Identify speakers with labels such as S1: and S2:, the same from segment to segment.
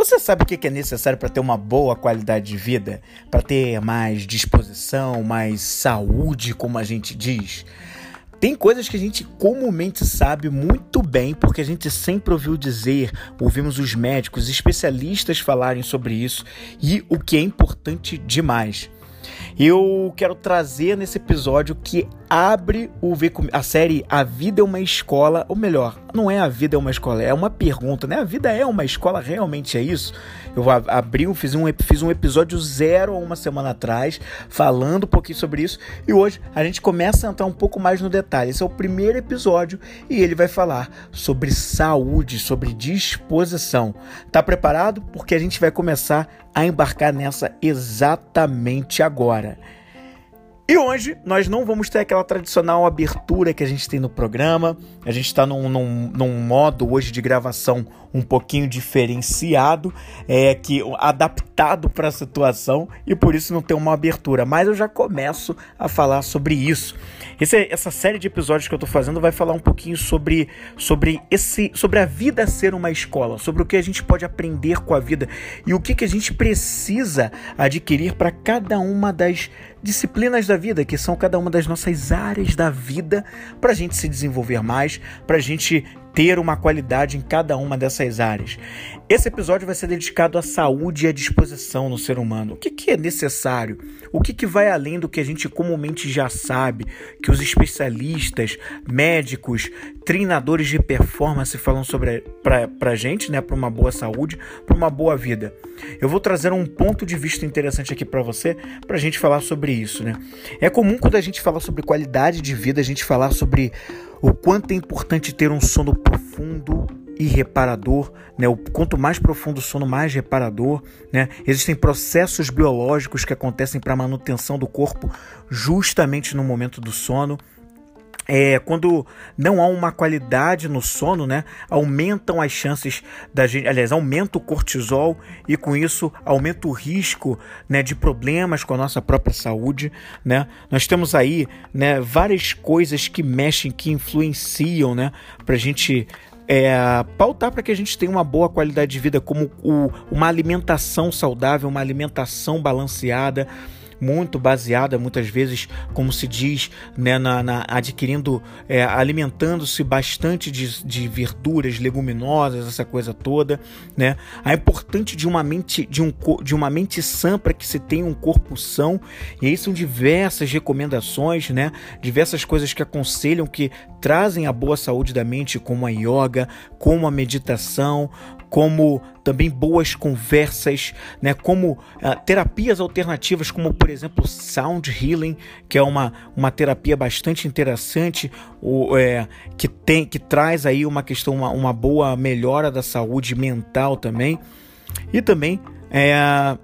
S1: Você sabe o que é necessário para ter uma boa qualidade de vida? Para ter mais disposição, mais saúde, como a gente diz? Tem coisas que a gente comumente sabe muito bem, porque a gente sempre ouviu dizer, ouvimos os médicos, especialistas falarem sobre isso e o que é importante demais. Eu quero trazer nesse episódio que abre o a série A Vida é uma Escola, ou melhor, não é A Vida é uma Escola, é uma pergunta, né? A vida é uma escola, realmente é isso? Eu abri, fiz um, fiz um episódio zero uma semana atrás, falando um pouquinho sobre isso, e hoje a gente começa a entrar um pouco mais no detalhe. Esse é o primeiro episódio e ele vai falar sobre saúde, sobre disposição. Tá preparado? Porque a gente vai começar a embarcar nessa exatamente agora. E hoje nós não vamos ter aquela tradicional abertura que a gente tem no programa. A gente está num, num, num, modo hoje de gravação um pouquinho diferenciado, é que adaptado para a situação e por isso não tem uma abertura. Mas eu já começo a falar sobre isso. Esse, essa série de episódios que eu estou fazendo vai falar um pouquinho sobre, sobre, esse, sobre a vida ser uma escola, sobre o que a gente pode aprender com a vida e o que, que a gente precisa adquirir para cada uma das disciplinas da vida, que são cada uma das nossas áreas da vida, para a gente se desenvolver mais, para a gente ter uma qualidade em cada uma dessas áreas. Esse episódio vai ser dedicado à saúde e à disposição no ser humano. O que, que é necessário? O que, que vai além do que a gente comumente já sabe, que os especialistas, médicos, treinadores de performance falam sobre para a gente, né, para uma boa saúde, para uma boa vida. Eu vou trazer um ponto de vista interessante aqui para você, para a gente falar sobre isso, né? É comum quando a gente fala sobre qualidade de vida, a gente falar sobre o quanto é importante ter um sono profundo e reparador, né? O quanto mais profundo o sono, mais reparador, né? Existem processos biológicos que acontecem para manutenção do corpo justamente no momento do sono é, quando não há uma qualidade no sono, né, aumentam as chances da gente, aliás, aumenta o cortisol e com isso aumenta o risco, né, de problemas com a nossa própria saúde, né? Nós temos aí, né, várias coisas que mexem, que influenciam, né, para a gente é, pautar para que a gente tenha uma boa qualidade de vida, como o, uma alimentação saudável, uma alimentação balanceada muito baseada, muitas vezes, como se diz, né, na, na adquirindo, é, alimentando-se bastante de, de verduras, leguminosas, essa coisa toda, né? A importante de uma mente, de, um, de uma mente sã para que se tenha um corpo são, e aí são diversas recomendações, né? Diversas coisas que aconselham que trazem a boa saúde da mente, como a yoga, como a meditação, como também boas conversas, né, como uh, terapias alternativas, como por exemplo Sound Healing, que é uma, uma terapia bastante interessante, o, é, que tem que traz aí uma questão, uma, uma boa melhora da saúde mental também, e também é,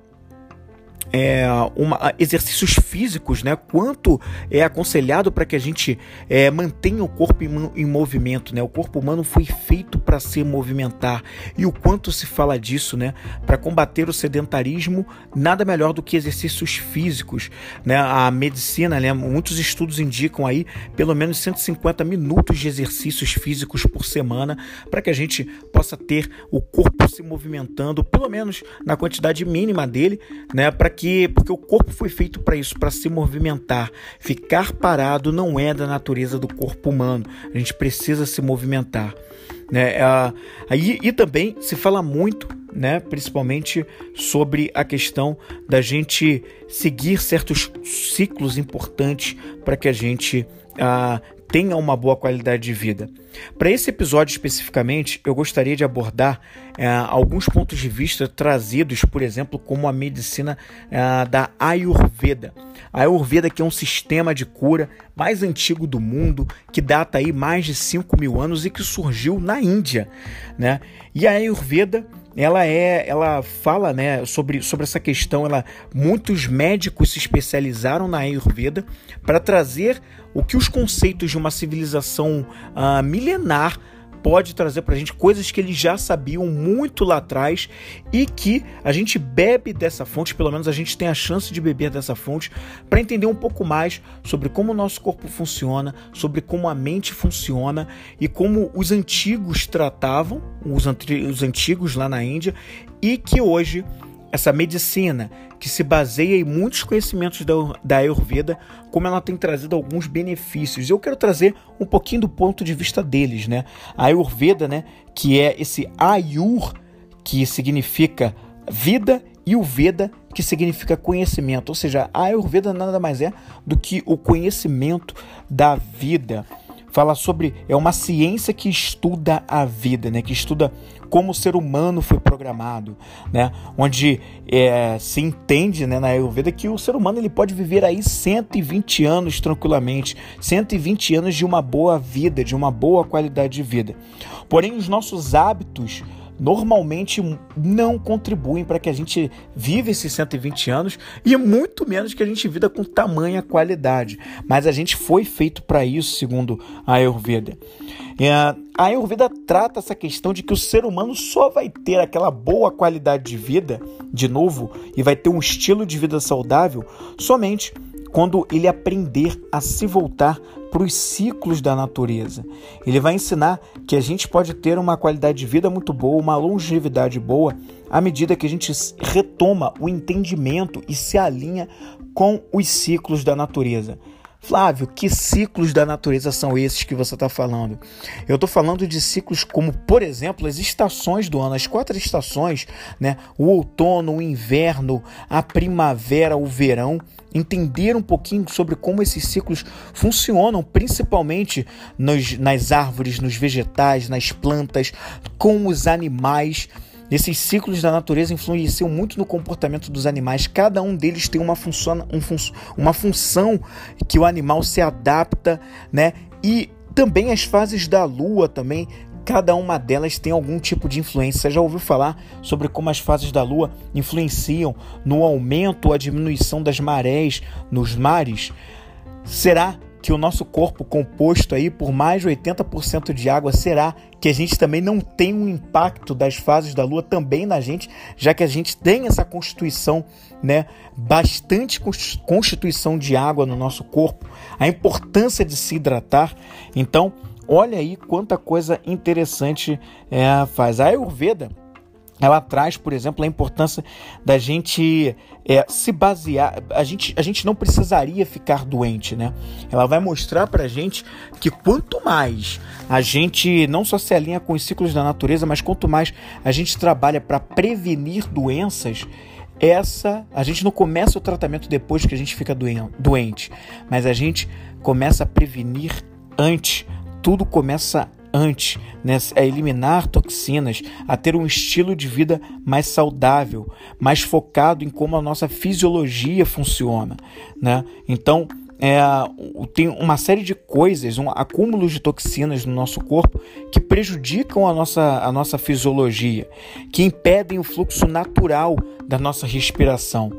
S1: é, uma, exercícios físicos, né? Quanto é aconselhado para que a gente é, mantenha o corpo em, em, movimento, né? O corpo humano foi feito para se movimentar e o quanto se fala disso, né? Para combater o sedentarismo, nada melhor do que exercícios físicos, né? A medicina, né? Muitos estudos indicam aí pelo menos 150 minutos de exercícios físicos por semana para que a gente possa ter o corpo se movimentando, pelo menos na quantidade mínima dele, né? Para que porque o corpo foi feito para isso, para se movimentar. Ficar parado não é da natureza do corpo humano. A gente precisa se movimentar. Né? Aí, e também se fala muito, né, principalmente sobre a questão da gente seguir certos ciclos importantes para que a gente ah, tenha uma boa qualidade de vida. Para esse episódio especificamente, eu gostaria de abordar é, alguns pontos de vista trazidos, por exemplo, como a medicina é, da Ayurveda. A Ayurveda que é um sistema de cura mais antigo do mundo, que data aí mais de 5 mil anos e que surgiu na Índia. Né? E a Ayurveda ela é, ela fala, né, sobre, sobre essa questão. Ela, muitos médicos se especializaram na Ayurveda para trazer o que os conceitos de uma civilização uh, milenar pode trazer para a gente coisas que eles já sabiam muito lá atrás e que a gente bebe dessa fonte, pelo menos a gente tem a chance de beber dessa fonte, para entender um pouco mais sobre como o nosso corpo funciona, sobre como a mente funciona e como os antigos tratavam, os, os antigos lá na Índia, e que hoje essa medicina que se baseia em muitos conhecimentos da, da Ayurveda, como ela tem trazido alguns benefícios. Eu quero trazer um pouquinho do ponto de vista deles, né? A Ayurveda, né, que é esse Ayur, que significa vida, e o Veda, que significa conhecimento. Ou seja, a Ayurveda nada mais é do que o conhecimento da vida fala sobre é uma ciência que estuda a vida, né? Que estuda como o ser humano foi programado, né? Onde é, se entende, né, na Ayurveda que o ser humano ele pode viver aí 120 anos tranquilamente, 120 anos de uma boa vida, de uma boa qualidade de vida. Porém, os nossos hábitos normalmente não contribuem para que a gente viva esses 120 anos e muito menos que a gente viva com tamanha qualidade. Mas a gente foi feito para isso, segundo a Ayurveda. A Ayurveda trata essa questão de que o ser humano só vai ter aquela boa qualidade de vida, de novo, e vai ter um estilo de vida saudável somente quando ele aprender a se voltar para os ciclos da natureza. Ele vai ensinar que a gente pode ter uma qualidade de vida muito boa, uma longevidade boa, à medida que a gente retoma o entendimento e se alinha com os ciclos da natureza. Flávio, que ciclos da natureza são esses que você está falando? Eu estou falando de ciclos como, por exemplo, as estações do ano, as quatro estações, né? O outono, o inverno, a primavera, o verão. Entender um pouquinho sobre como esses ciclos funcionam, principalmente nos, nas árvores, nos vegetais, nas plantas, com os animais. Esses ciclos da natureza influenciam muito no comportamento dos animais. Cada um deles tem uma função, um fun uma função que o animal se adapta, né? E também as fases da lua também, cada uma delas tem algum tipo de influência. Você já ouviu falar sobre como as fases da lua influenciam no aumento ou a diminuição das marés nos mares? Será que o nosso corpo composto aí por mais de 80% de água será que a gente também não tem um impacto das fases da lua também na gente, já que a gente tem essa constituição, né, bastante constituição de água no nosso corpo, a importância de se hidratar. Então, olha aí quanta coisa interessante é, faz. A Ayurveda ela traz, por exemplo, a importância da gente é, se basear. A gente, a gente não precisaria ficar doente, né? Ela vai mostrar pra gente que quanto mais a gente não só se alinha com os ciclos da natureza, mas quanto mais a gente trabalha para prevenir doenças, essa a gente não começa o tratamento depois que a gente fica doente, mas a gente começa a prevenir antes. Tudo começa antes, né, a eliminar toxinas, a ter um estilo de vida mais saudável, mais focado em como a nossa fisiologia funciona, né? Então, é, tem uma série de coisas, um acúmulo de toxinas no nosso corpo que prejudicam a nossa, a nossa fisiologia, que impedem o fluxo natural da nossa respiração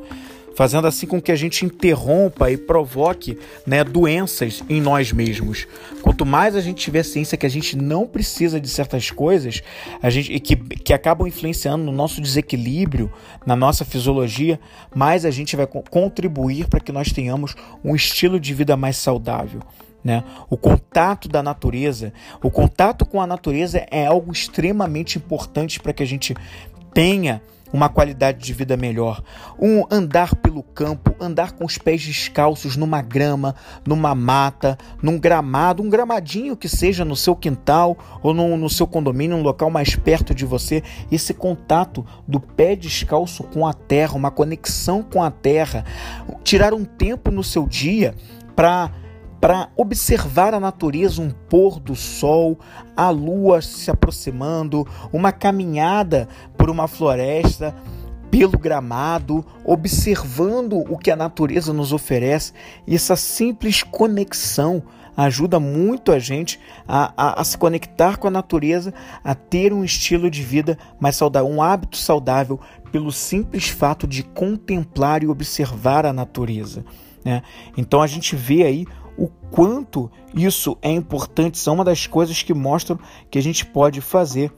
S1: fazendo assim com que a gente interrompa e provoque né, doenças em nós mesmos. Quanto mais a gente tiver ciência que a gente não precisa de certas coisas, a gente que, que acabam influenciando no nosso desequilíbrio, na nossa fisiologia, mais a gente vai contribuir para que nós tenhamos um estilo de vida mais saudável. Né? O contato da natureza, o contato com a natureza é algo extremamente importante para que a gente tenha uma qualidade de vida melhor. Um andar pelo campo, andar com os pés descalços numa grama, numa mata, num gramado, um gramadinho que seja no seu quintal ou no, no seu condomínio, um local mais perto de você. Esse contato do pé descalço com a terra, uma conexão com a terra, tirar um tempo no seu dia para para observar a natureza, um pôr do sol, a lua se aproximando, uma caminhada por uma floresta, pelo gramado, observando o que a natureza nos oferece. E essa simples conexão ajuda muito a gente a, a, a, se conectar com a natureza, a ter um estilo de vida mais saudável, um hábito saudável, pelo simples fato de contemplar e observar a natureza. Né? Então a gente vê aí o quanto isso é importante, são uma das coisas que mostram que a gente pode fazer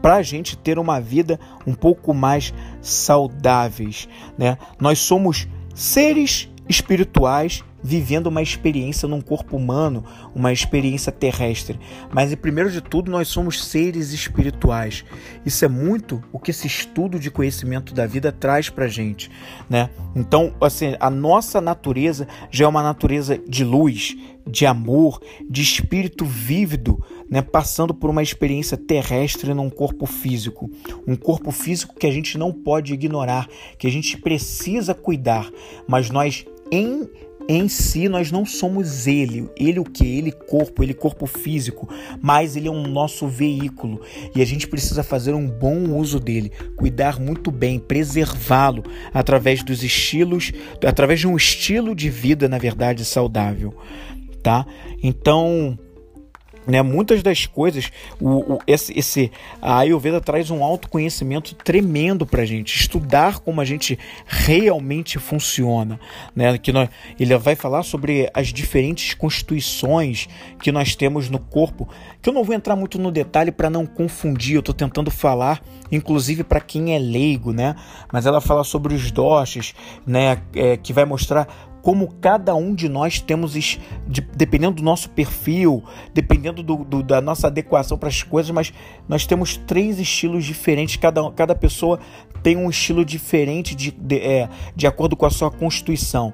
S1: para a gente ter uma vida um pouco mais saudáveis, né? Nós somos seres espirituais vivendo uma experiência num corpo humano, uma experiência terrestre. Mas, primeiro de tudo, nós somos seres espirituais. Isso é muito o que esse estudo de conhecimento da vida traz para gente, né? Então, assim, a nossa natureza já é uma natureza de luz, de amor, de espírito vívido, né, passando por uma experiência terrestre num corpo físico. Um corpo físico que a gente não pode ignorar, que a gente precisa cuidar, mas nós em em si nós não somos ele, ele o que? Ele corpo, ele corpo físico, mas ele é um nosso veículo. E a gente precisa fazer um bom uso dele, cuidar muito bem, preservá-lo através dos estilos, através de um estilo de vida, na verdade, saudável, tá? Então, né, muitas das coisas, o, o, esse, esse, a Ayurveda traz um autoconhecimento tremendo para a gente, estudar como a gente realmente funciona. Né, que nós, ele vai falar sobre as diferentes constituições que nós temos no corpo, que eu não vou entrar muito no detalhe para não confundir, eu estou tentando falar, inclusive para quem é leigo, né, mas ela fala sobre os doshas, né, é, que vai mostrar como cada um de nós temos, de, dependendo do nosso perfil, dependendo do, do, da nossa adequação para as coisas, mas nós temos três estilos diferentes, cada, cada pessoa tem um estilo diferente de, de, é, de acordo com a sua constituição.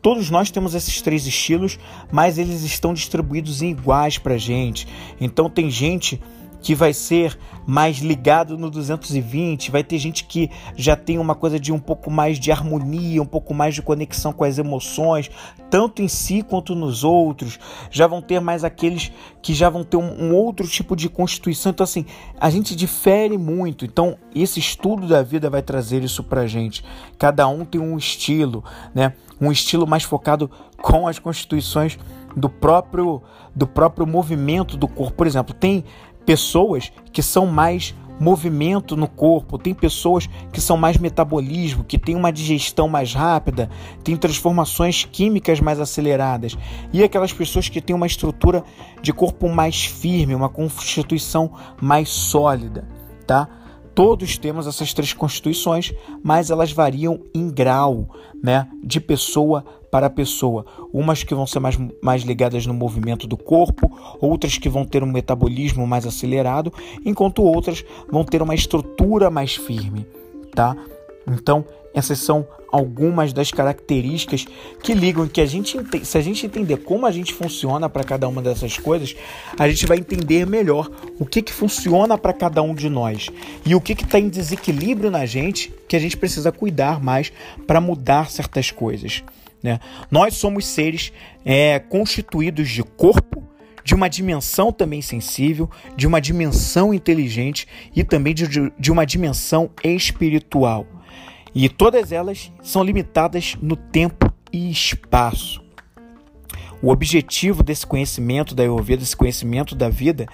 S1: Todos nós temos esses três estilos, mas eles estão distribuídos em iguais para gente. Então tem gente que vai ser mais ligado no 220, vai ter gente que já tem uma coisa de um pouco mais de harmonia, um pouco mais de conexão com as emoções, tanto em si quanto nos outros. Já vão ter mais aqueles que já vão ter um, um outro tipo de constituição. Então, assim, a gente difere muito. Então, esse estudo da vida vai trazer isso pra gente. Cada um tem um estilo, né? Um estilo mais focado com as constituições do próprio do próprio movimento do corpo. Por exemplo, tem pessoas que são mais movimento no corpo, tem pessoas que são mais metabolismo, que tem uma digestão mais rápida, tem transformações químicas mais aceleradas, e aquelas pessoas que têm uma estrutura de corpo mais firme, uma constituição mais sólida, tá? Todos temos essas três constituições, mas elas variam em grau, né, de pessoa para pessoa. Umas que vão ser mais, mais ligadas no movimento do corpo, outras que vão ter um metabolismo mais acelerado, enquanto outras vão ter uma estrutura mais firme, tá? Então, essas são algumas das características que ligam que a gente se a gente entender como a gente funciona para cada uma dessas coisas, a gente vai entender melhor o que que funciona para cada um de nós e o que que está em desequilíbrio na gente que a gente precisa cuidar mais para mudar certas coisas. Né? Nós somos seres é, constituídos de corpo, de uma dimensão também sensível, de uma dimensão inteligente e também de, de uma dimensão espiritual. E todas elas são limitadas no tempo e espaço. O objetivo desse conhecimento da Ayurveda, desse conhecimento da vida,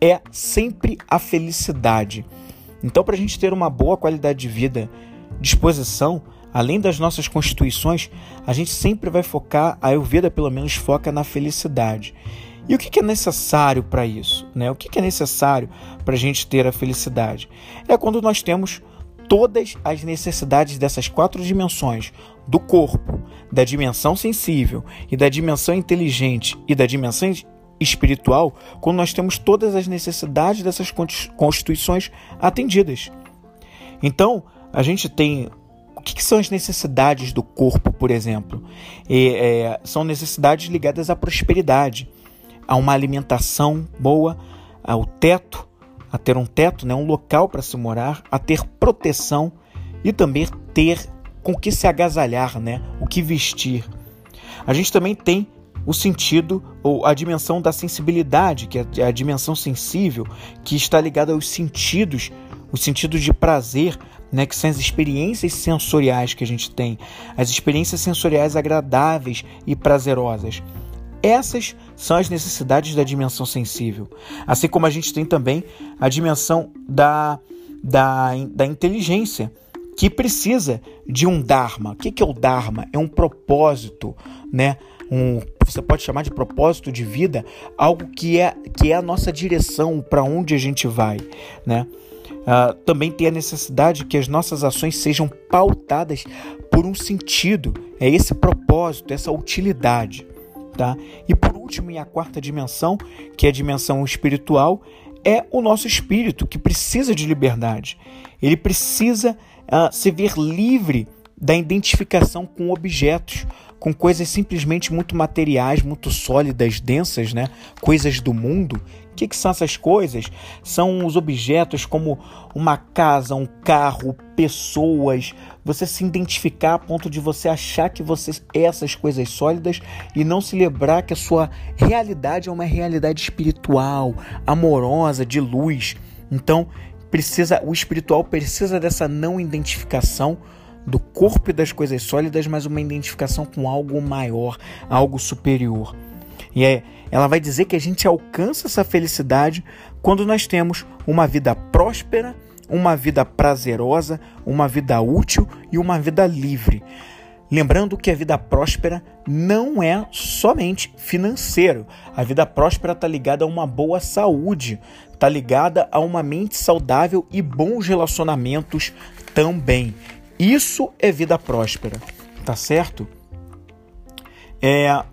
S1: é sempre a felicidade. Então, para a gente ter uma boa qualidade de vida, disposição, além das nossas constituições, a gente sempre vai focar, a Ayurveda pelo menos foca na felicidade. E o que é necessário para isso? Né? O que é necessário para a gente ter a felicidade? É quando nós temos todas as necessidades dessas quatro dimensões do corpo, da dimensão sensível e da dimensão inteligente e da dimensão espiritual, quando nós temos todas as necessidades dessas constituições atendidas. Então, a gente tem o que, são as necessidades do corpo, por exemplo? E, é, são necessidades ligadas à prosperidade, a uma alimentação boa, ao teto, a ter um teto, né, um local para se morar, a ter proteção e também ter com que se agasalhar, né, o que vestir. A gente também tem o sentido ou a dimensão da sensibilidade, que é a dimensão sensível, que está ligada aos sentidos, os sentidos de prazer, né, que são as experiências sensoriais que a gente tem, as experiências sensoriais agradáveis e prazerosas. Essas são as necessidades da dimensão sensível. Assim como a gente tem também a dimensão da, da, da inteligência, que precisa de um Dharma. O que é o Dharma? É um propósito, né? Um, você pode chamar de propósito de vida, algo que é, que é a nossa direção para onde a gente vai, né? Uh, também tem a necessidade que as nossas ações sejam pautadas por um sentido, é esse propósito, essa utilidade. Tá? E por último, e a quarta dimensão, que é a dimensão espiritual, é o nosso espírito que precisa de liberdade. Ele precisa uh, se ver livre da identificação com objetos, com coisas simplesmente muito materiais, muito sólidas, densas, né? Coisas do mundo o que, que são essas coisas? São os objetos como uma casa, um carro, pessoas. Você se identificar a ponto de você achar que você é essas coisas sólidas e não se lembrar que a sua realidade é uma realidade espiritual, amorosa, de luz. Então, precisa o espiritual precisa dessa não identificação do corpo e das coisas sólidas, mas uma identificação com algo maior, algo superior. E é, ela vai dizer que a gente alcança essa felicidade quando nós temos uma vida próspera, uma vida prazerosa, uma vida útil e uma vida livre. Lembrando que a vida próspera não é somente financeiro. A vida próspera está ligada a uma boa saúde, está ligada a uma mente saudável e bons relacionamentos também. Isso é vida próspera, tá certo? É,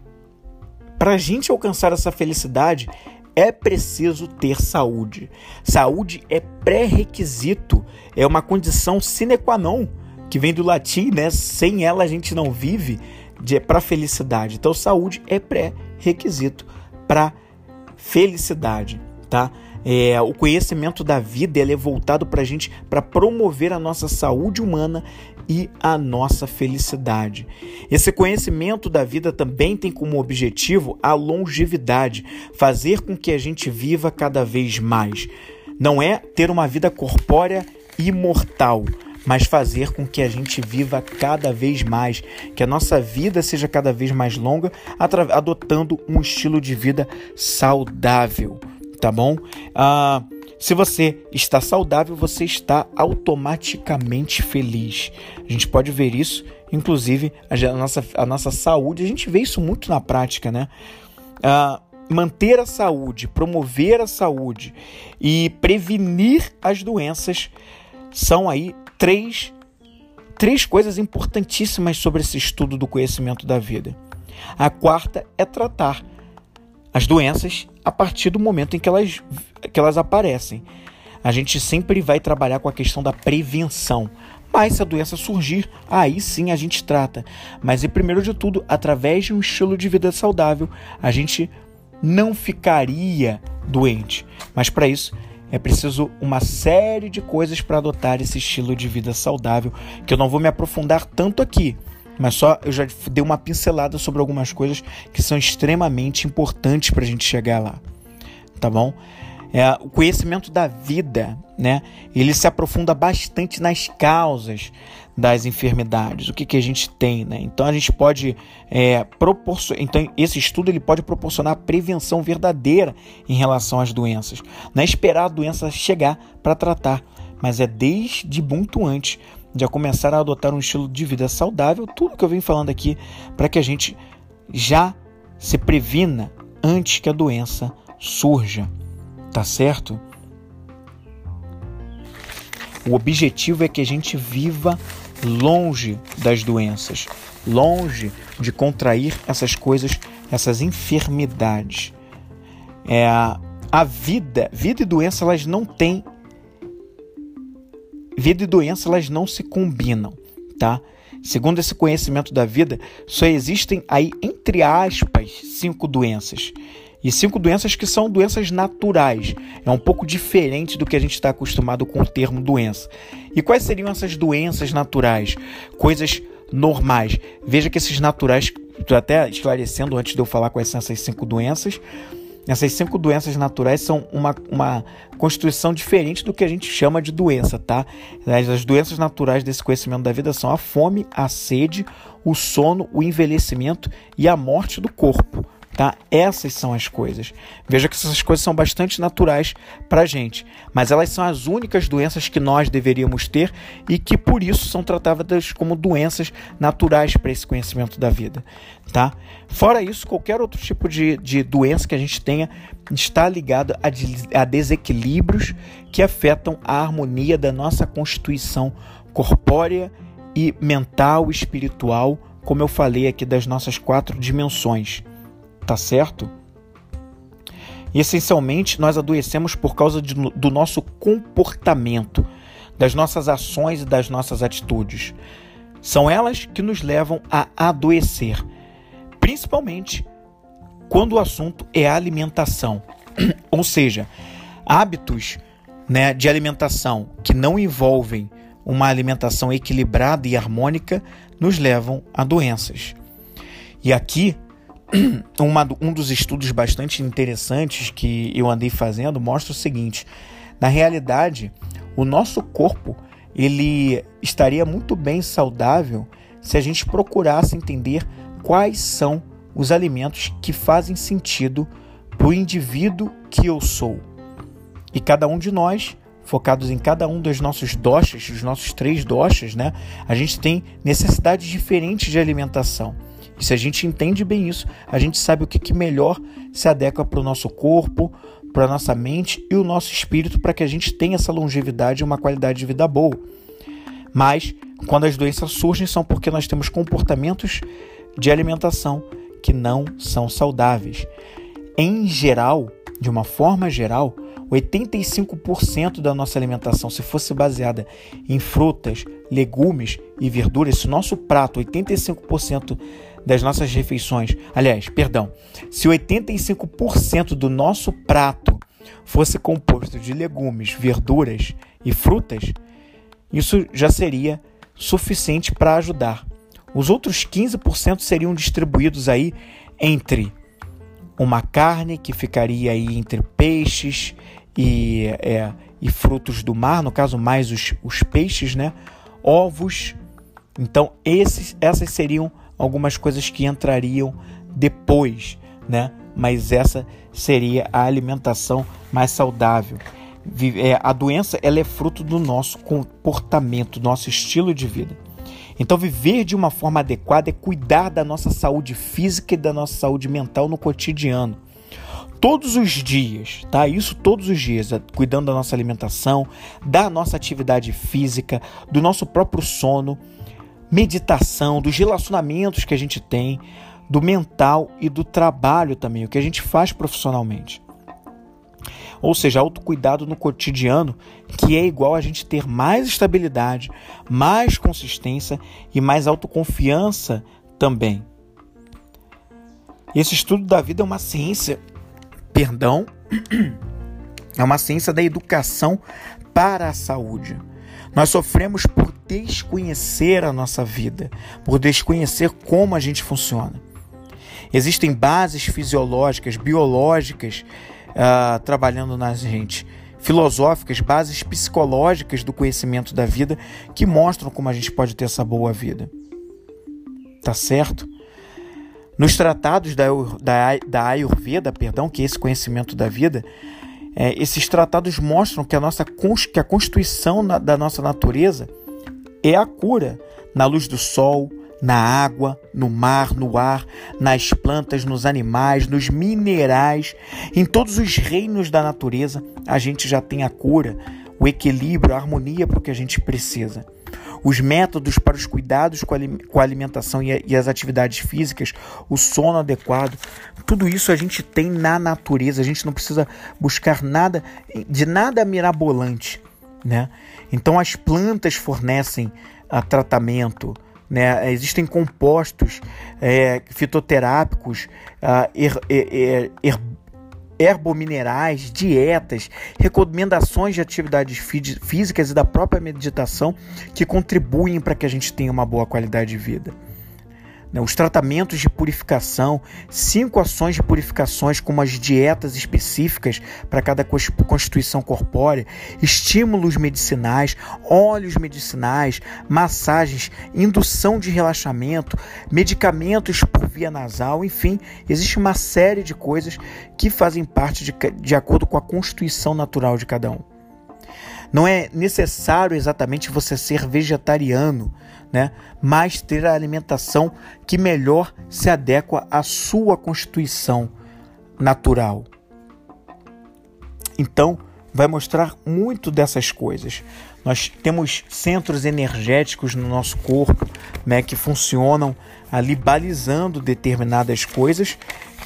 S1: para a gente alcançar essa felicidade, é preciso ter saúde. Saúde é pré-requisito, é uma condição sine qua non, que vem do latim, né? Sem ela a gente não vive para felicidade. Então, saúde é pré-requisito para felicidade, tá? É, o conhecimento da vida ele é voltado para a gente para promover a nossa saúde humana e a nossa felicidade. Esse conhecimento da vida também tem como objetivo a longevidade, fazer com que a gente viva cada vez mais. Não é ter uma vida corpórea imortal, mas fazer com que a gente viva cada vez mais, que a nossa vida seja cada vez mais longa, adotando um estilo de vida saudável, tá bom? Ah, se você está saudável, você está automaticamente feliz. A gente pode ver isso, inclusive a nossa, a nossa saúde, a gente vê isso muito na prática, né? Uh, manter a saúde, promover a saúde e prevenir as doenças são aí três, três coisas importantíssimas sobre esse estudo do conhecimento da vida. A quarta é tratar as doenças a partir do momento em que elas, que elas aparecem. A gente sempre vai trabalhar com a questão da prevenção. Mas se a doença surgir, aí sim a gente trata. Mas e primeiro de tudo, através de um estilo de vida saudável, a gente não ficaria doente. Mas para isso é preciso uma série de coisas para adotar esse estilo de vida saudável, que eu não vou me aprofundar tanto aqui. Mas só eu já dei uma pincelada sobre algumas coisas que são extremamente importantes para a gente chegar lá, tá bom? É, o conhecimento da vida, né? Ele se aprofunda bastante nas causas das enfermidades, o que, que a gente tem, né? Então a gente pode é, proporcionar, então esse estudo ele pode proporcionar prevenção verdadeira em relação às doenças, não é esperar a doença chegar para tratar, mas é desde muito antes de começar a adotar um estilo de vida saudável, tudo que eu venho falando aqui, para que a gente já se previna antes que a doença surja, tá certo? O objetivo é que a gente viva longe das doenças, longe de contrair essas coisas, essas enfermidades. É, a vida, vida e doença, elas não têm vida e doença elas não se combinam, tá? Segundo esse conhecimento da vida, só existem aí, entre aspas, cinco doenças. E cinco doenças que são doenças naturais. É um pouco diferente do que a gente está acostumado com o termo doença. E quais seriam essas doenças naturais? Coisas normais. Veja que esses naturais, até esclarecendo antes de eu falar quais são essas cinco doenças, essas cinco doenças naturais são uma, uma constituição diferente do que a gente chama de doença, tá? As doenças naturais desse conhecimento da vida são a fome, a sede, o sono, o envelhecimento e a morte do corpo, tá? Essas são as coisas. Veja que essas coisas são bastante naturais para gente, mas elas são as únicas doenças que nós deveríamos ter e que por isso são tratadas como doenças naturais para esse conhecimento da vida, tá? Fora isso, qualquer outro tipo de, de doença que a gente tenha está ligado a, de, a desequilíbrios que afetam a harmonia da nossa constituição corpórea e mental, espiritual, como eu falei aqui das nossas quatro dimensões tá certo? E essencialmente nós adoecemos por causa de, do nosso comportamento, das nossas ações e das nossas atitudes. São elas que nos levam a adoecer, principalmente quando o assunto é alimentação. Ou seja, hábitos né, de alimentação que não envolvem uma alimentação equilibrada e harmônica nos levam a doenças. E aqui uma, um dos estudos bastante interessantes que eu andei fazendo mostra o seguinte: na realidade, o nosso corpo ele estaria muito bem saudável se a gente procurasse entender quais são os alimentos que fazem sentido para o indivíduo que eu sou. E cada um de nós, focados em cada um dos nossos doshas, os nossos três doshas, né? A gente tem necessidades diferentes de alimentação. E se a gente entende bem isso, a gente sabe o que, que melhor se adequa para o nosso corpo, para a nossa mente e o nosso espírito para que a gente tenha essa longevidade e uma qualidade de vida boa. Mas quando as doenças surgem são porque nós temos comportamentos de alimentação que não são saudáveis. Em geral, de uma forma geral, 85% da nossa alimentação, se fosse baseada em frutas, legumes e verduras, se o nosso prato, 85% das nossas refeições, aliás, perdão, se 85% do nosso prato fosse composto de legumes, verduras e frutas, isso já seria suficiente para ajudar. Os outros 15% seriam distribuídos aí entre uma carne que ficaria aí entre peixes e, é, e frutos do mar, no caso mais os, os peixes, né? Ovos. Então esses, essas seriam algumas coisas que entrariam depois, né? Mas essa seria a alimentação mais saudável. É, a doença ela é fruto do nosso comportamento, do nosso estilo de vida. Então, viver de uma forma adequada é cuidar da nossa saúde física e da nossa saúde mental no cotidiano. Todos os dias, tá? Isso todos os dias, é, cuidando da nossa alimentação, da nossa atividade física, do nosso próprio sono, meditação, dos relacionamentos que a gente tem, do mental e do trabalho também, o que a gente faz profissionalmente. Ou seja, autocuidado no cotidiano, que é igual a gente ter mais estabilidade, mais consistência e mais autoconfiança também. Esse estudo da vida é uma ciência, perdão, é uma ciência da educação para a saúde. Nós sofremos por desconhecer a nossa vida, por desconhecer como a gente funciona. Existem bases fisiológicas, biológicas uh, trabalhando na gente, filosóficas, bases psicológicas do conhecimento da vida que mostram como a gente pode ter essa boa vida. Tá certo? Nos tratados da, da, da Ayurveda, perdão, que é esse conhecimento da vida, é, esses tratados mostram que a, nossa, que a constituição na, da nossa natureza é a cura. Na luz do sol, na água, no mar, no ar, nas plantas, nos animais, nos minerais, em todos os reinos da natureza, a gente já tem a cura, o equilíbrio, a harmonia para o que a gente precisa os métodos para os cuidados com a alimentação e as atividades físicas, o sono adequado, tudo isso a gente tem na natureza, a gente não precisa buscar nada de nada mirabolante, né? Então as plantas fornecem a ah, tratamento, né? Existem compostos é, fitoterápicos, uh, herbominerais, dietas, recomendações de atividades físicas e da própria meditação que contribuem para que a gente tenha uma boa qualidade de vida. Né, os tratamentos de purificação, cinco ações de purificações, como as dietas específicas para cada constituição corpórea, estímulos medicinais, óleos medicinais, massagens, indução de relaxamento, medicamentos por via nasal, enfim, existe uma série de coisas que fazem parte de, de acordo com a constituição natural de cada um. Não é necessário exatamente você ser vegetariano, né? mas ter a alimentação que melhor se adequa à sua constituição natural. Então, vai mostrar muito dessas coisas. Nós temos centros energéticos no nosso corpo né, que funcionam ali balizando determinadas coisas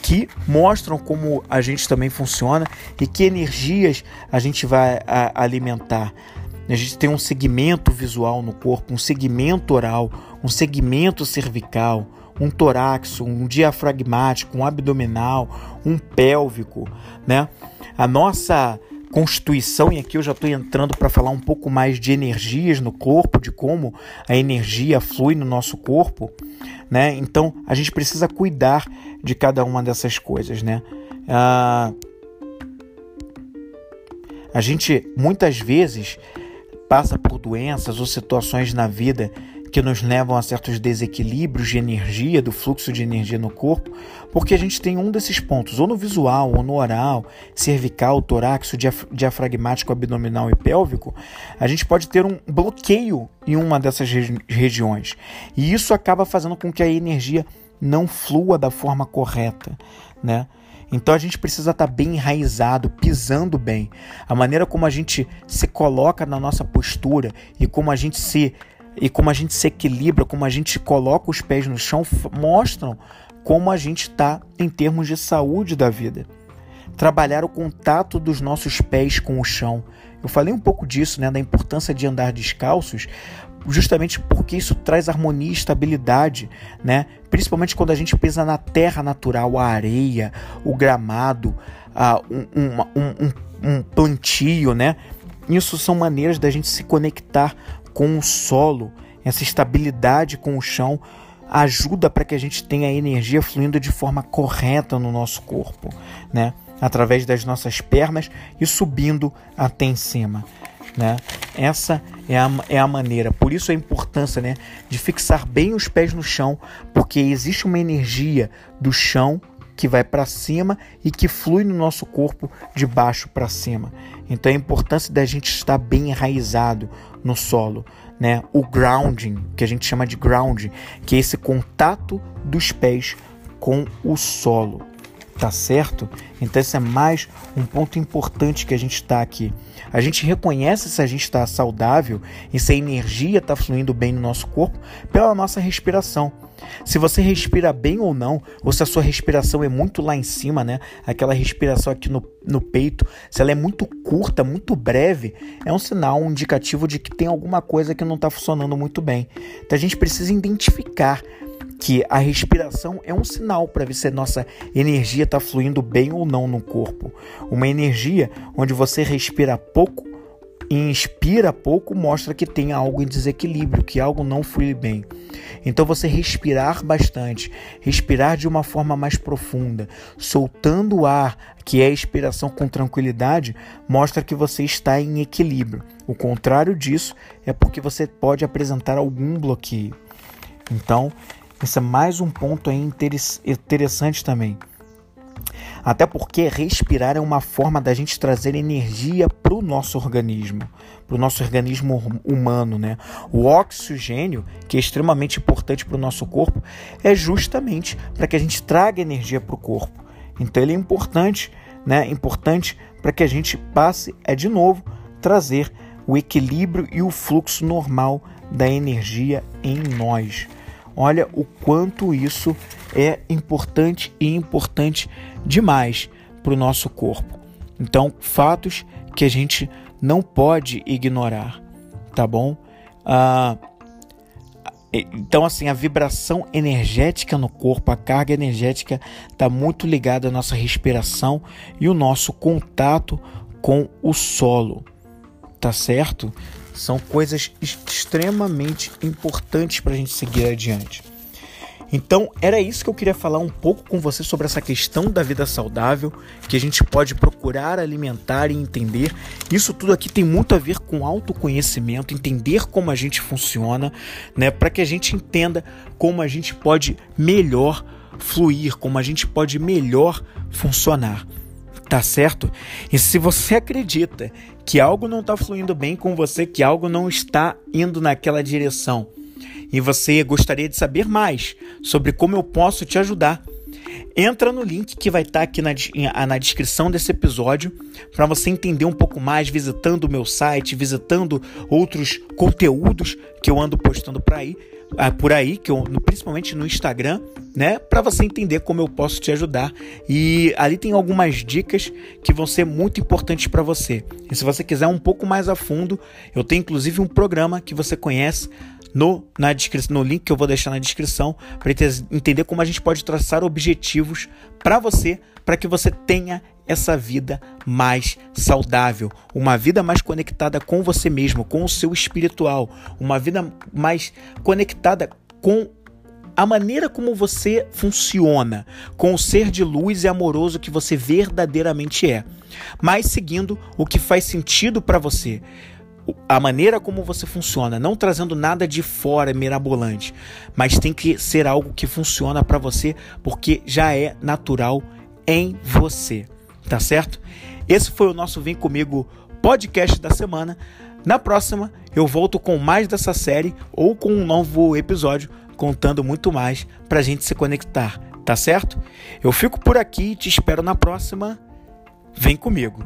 S1: que mostram como a gente também funciona e que energias a gente vai alimentar. A gente tem um segmento visual no corpo, um segmento oral, um segmento cervical, um torácico, um diafragmático, um abdominal, um pélvico, né? A nossa constituição, e aqui eu já estou entrando para falar um pouco mais de energias no corpo, de como a energia flui no nosso corpo, né? Então a gente precisa cuidar de cada uma dessas coisas, né? Ah, a gente muitas vezes passa por doenças ou situações na vida que nos levam a certos desequilíbrios de energia, do fluxo de energia no corpo, porque a gente tem um desses pontos, ou no visual, ou no oral, cervical, torácico, diafragmático, abdominal e pélvico, a gente pode ter um bloqueio em uma dessas regiões. E isso acaba fazendo com que a energia não flua da forma correta, né? Então a gente precisa estar tá bem enraizado, pisando bem. A maneira como a gente se coloca na nossa postura e como a gente se e como a gente se equilibra, como a gente coloca os pés no chão, mostram como a gente está em termos de saúde da vida. Trabalhar o contato dos nossos pés com o chão. Eu falei um pouco disso, né, da importância de andar descalços, justamente porque isso traz harmonia e estabilidade, né? Principalmente quando a gente pisa na terra natural, a areia, o gramado, a, um, um, um, um plantio, né? Isso são maneiras da gente se conectar com o solo, essa estabilidade com o chão ajuda para que a gente tenha a energia fluindo de forma correta no nosso corpo, né? Através das nossas pernas e subindo até em cima. Né? Essa é a, é a maneira. Por isso a importância né, de fixar bem os pés no chão, porque existe uma energia do chão que vai para cima e que flui no nosso corpo de baixo para cima. Então a importância da gente estar bem enraizado no solo, né? O grounding, que a gente chama de grounding, que é esse contato dos pés com o solo tá certo? Então esse é mais um ponto importante que a gente está aqui. A gente reconhece se a gente está saudável e se a energia está fluindo bem no nosso corpo pela nossa respiração. Se você respira bem ou não, ou se a sua respiração é muito lá em cima, né? Aquela respiração aqui no, no peito, se ela é muito curta, muito breve, é um sinal, um indicativo de que tem alguma coisa que não está funcionando muito bem. Então a gente precisa identificar que a respiração é um sinal para ver se a nossa energia está fluindo bem ou não no corpo. Uma energia onde você respira pouco e inspira pouco mostra que tem algo em desequilíbrio, que algo não flui bem. Então você respirar bastante, respirar de uma forma mais profunda, soltando o ar, que é a expiração com tranquilidade, mostra que você está em equilíbrio. O contrário disso é porque você pode apresentar algum bloqueio. Então, esse é mais um ponto interessante também. Até porque respirar é uma forma da gente trazer energia para o nosso organismo, para o nosso organismo humano, né? O oxigênio, que é extremamente importante para o nosso corpo, é justamente para que a gente traga energia para o corpo. Então ele é importante, né? Importante para que a gente passe, é de novo, trazer o equilíbrio e o fluxo normal da energia em nós. Olha o quanto isso é importante e importante demais para o nosso corpo. Então, fatos que a gente não pode ignorar, tá bom? Ah, então, assim, a vibração energética no corpo, a carga energética está muito ligada à nossa respiração e o nosso contato com o solo, tá certo? São coisas extremamente importantes para a gente seguir adiante. Então, era isso que eu queria falar um pouco com você sobre essa questão da vida saudável, que a gente pode procurar alimentar e entender. Isso tudo aqui tem muito a ver com autoconhecimento, entender como a gente funciona, né, para que a gente entenda como a gente pode melhor fluir, como a gente pode melhor funcionar. Tá certo? E se você acredita que algo não está fluindo bem com você, que algo não está indo naquela direção, e você gostaria de saber mais sobre como eu posso te ajudar, entra no link que vai estar tá aqui na, na descrição desse episódio para você entender um pouco mais, visitando o meu site, visitando outros conteúdos que eu ando postando por aí, ah, por aí, que eu, principalmente no Instagram, né, para você entender como eu posso te ajudar. E ali tem algumas dicas que vão ser muito importantes para você. E se você quiser um pouco mais a fundo, eu tenho inclusive um programa que você conhece no, na descrição, no link que eu vou deixar na descrição para entender como a gente pode traçar objetivos para você, para que você tenha essa vida mais saudável, uma vida mais conectada com você mesmo, com o seu espiritual, uma vida mais conectada com a maneira como você funciona, com o ser de luz e amoroso que você verdadeiramente é, mas seguindo o que faz sentido para você a maneira como você funciona, não trazendo nada de fora mirabolante, mas tem que ser algo que funciona para você porque já é natural em você, tá certo? Esse foi o nosso Vem Comigo podcast da semana. Na próxima eu volto com mais dessa série ou com um novo episódio contando muito mais para a gente se conectar, tá certo? Eu fico por aqui e te espero na próxima. Vem comigo.